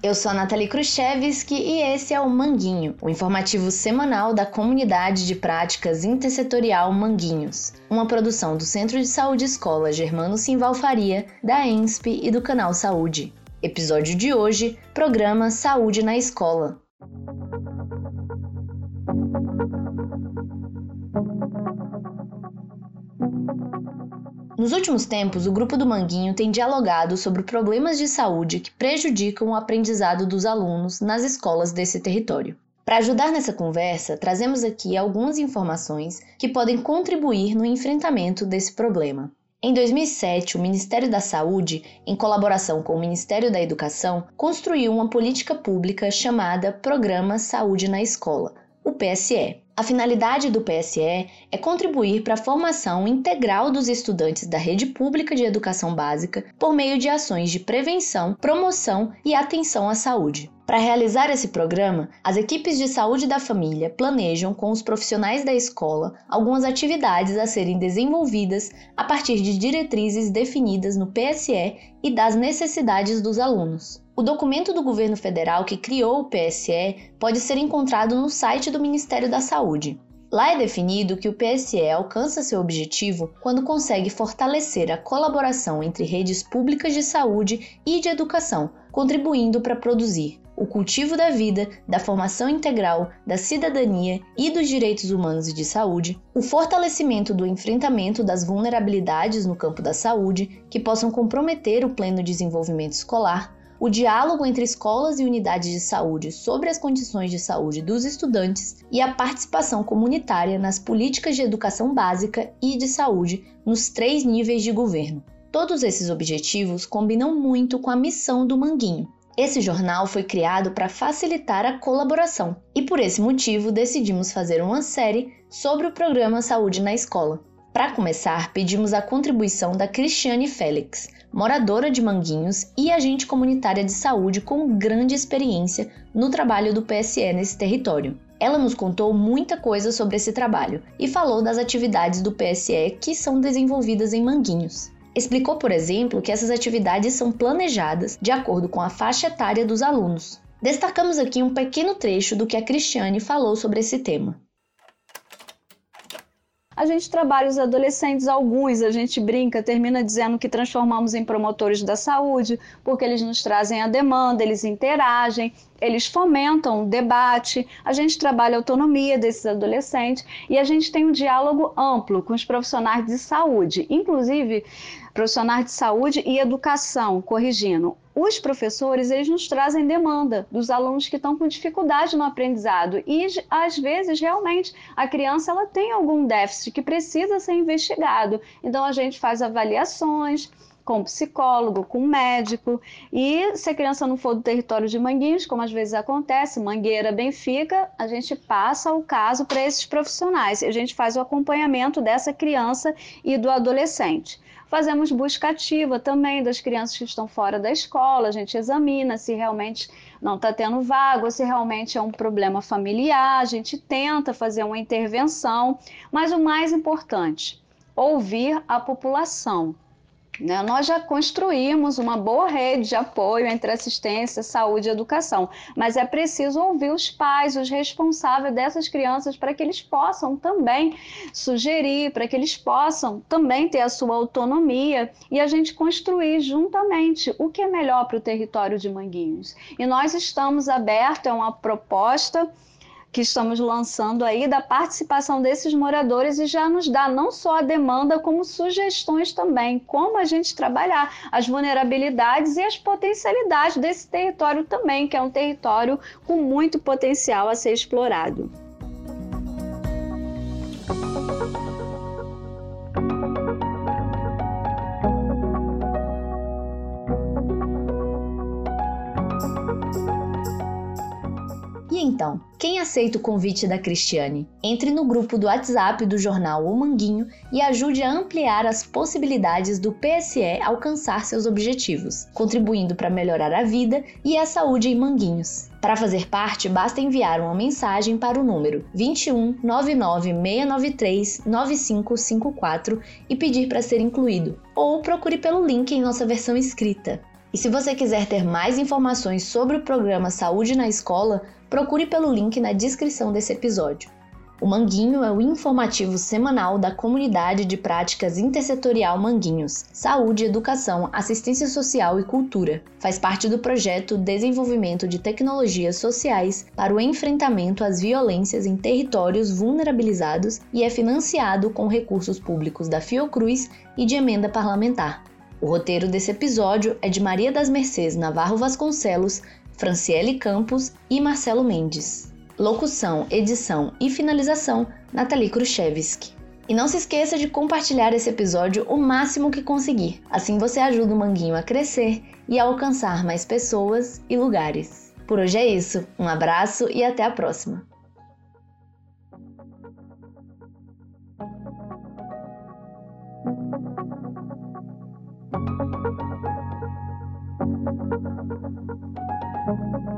Eu sou a Nathalie Khrushchevski e esse é o Manguinho, o informativo semanal da Comunidade de Práticas Intersetorial Manguinhos, uma produção do Centro de Saúde Escola Germano Simval Faria, da ENSP e do Canal Saúde. Episódio de hoje, programa Saúde na Escola. Nos últimos tempos, o grupo do Manguinho tem dialogado sobre problemas de saúde que prejudicam o aprendizado dos alunos nas escolas desse território. Para ajudar nessa conversa, trazemos aqui algumas informações que podem contribuir no enfrentamento desse problema. Em 2007, o Ministério da Saúde, em colaboração com o Ministério da Educação, construiu uma política pública chamada Programa Saúde na Escola, o PSE. A finalidade do PSE é contribuir para a formação integral dos estudantes da rede pública de educação básica por meio de ações de prevenção, promoção e atenção à saúde. Para realizar esse programa, as equipes de saúde da família planejam com os profissionais da escola algumas atividades a serem desenvolvidas a partir de diretrizes definidas no PSE e das necessidades dos alunos. O documento do governo federal que criou o PSE pode ser encontrado no site do Ministério da Saúde. Lá é definido que o PSE alcança seu objetivo quando consegue fortalecer a colaboração entre redes públicas de saúde e de educação, contribuindo para produzir o cultivo da vida, da formação integral, da cidadania e dos direitos humanos e de saúde, o fortalecimento do enfrentamento das vulnerabilidades no campo da saúde que possam comprometer o pleno desenvolvimento escolar, o diálogo entre escolas e unidades de saúde sobre as condições de saúde dos estudantes e a participação comunitária nas políticas de educação básica e de saúde nos três níveis de governo. Todos esses objetivos combinam muito com a missão do Manguinho. Esse jornal foi criado para facilitar a colaboração e por esse motivo decidimos fazer uma série sobre o programa Saúde na Escola. Para começar, pedimos a contribuição da Cristiane Félix, moradora de Manguinhos e agente comunitária de saúde com grande experiência no trabalho do PSE nesse território. Ela nos contou muita coisa sobre esse trabalho e falou das atividades do PSE que são desenvolvidas em Manguinhos. Explicou, por exemplo, que essas atividades são planejadas de acordo com a faixa etária dos alunos. Destacamos aqui um pequeno trecho do que a Cristiane falou sobre esse tema a gente trabalha os adolescentes, alguns a gente brinca, termina dizendo que transformamos em promotores da saúde, porque eles nos trazem a demanda, eles interagem, eles fomentam o debate, a gente trabalha a autonomia desses adolescentes e a gente tem um diálogo amplo com os profissionais de saúde, inclusive profissionais de saúde e educação, corrigindo os professores eles nos trazem demanda dos alunos que estão com dificuldade no aprendizado e às vezes realmente a criança ela tem algum déficit que precisa ser investigado. Então a gente faz avaliações com psicólogo, com médico. E se a criança não for do território de Manguinhos, como às vezes acontece, Mangueira, Benfica, a gente passa o caso para esses profissionais. A gente faz o acompanhamento dessa criança e do adolescente. Fazemos busca ativa também das crianças que estão fora da escola, a gente examina se realmente não está tendo vaga, se realmente é um problema familiar, a gente tenta fazer uma intervenção, mas o mais importante, ouvir a população. Né? Nós já construímos uma boa rede de apoio entre assistência, saúde e educação, mas é preciso ouvir os pais, os responsáveis dessas crianças, para que eles possam também sugerir, para que eles possam também ter a sua autonomia e a gente construir juntamente o que é melhor para o território de Manguinhos. E nós estamos abertos a uma proposta que estamos lançando aí da participação desses moradores e já nos dá não só a demanda, como sugestões também, como a gente trabalhar as vulnerabilidades e as potencialidades desse território também, que é um território com muito potencial a ser explorado. Então, quem aceita o convite da Cristiane? Entre no grupo do WhatsApp do jornal O Manguinho e ajude a ampliar as possibilidades do PSE alcançar seus objetivos, contribuindo para melhorar a vida e a saúde em Manguinhos. Para fazer parte, basta enviar uma mensagem para o número 21 99 693 9554 e pedir para ser incluído, ou procure pelo link em nossa versão escrita. E se você quiser ter mais informações sobre o programa Saúde na Escola, procure pelo link na descrição desse episódio. O Manguinho é o informativo semanal da comunidade de práticas intersetorial Manguinhos, Saúde, Educação, Assistência Social e Cultura. Faz parte do projeto Desenvolvimento de Tecnologias Sociais para o Enfrentamento às Violências em Territórios Vulnerabilizados e é financiado com recursos públicos da Fiocruz e de emenda parlamentar. O roteiro desse episódio é de Maria das Mercês Navarro Vasconcelos, Franciele Campos e Marcelo Mendes. Locução, edição e finalização, Nathalie Khrushchevsky. E não se esqueça de compartilhar esse episódio o máximo que conseguir. Assim você ajuda o Manguinho a crescer e a alcançar mais pessoas e lugares. Por hoje é isso. Um abraço e até a próxima. Thank you.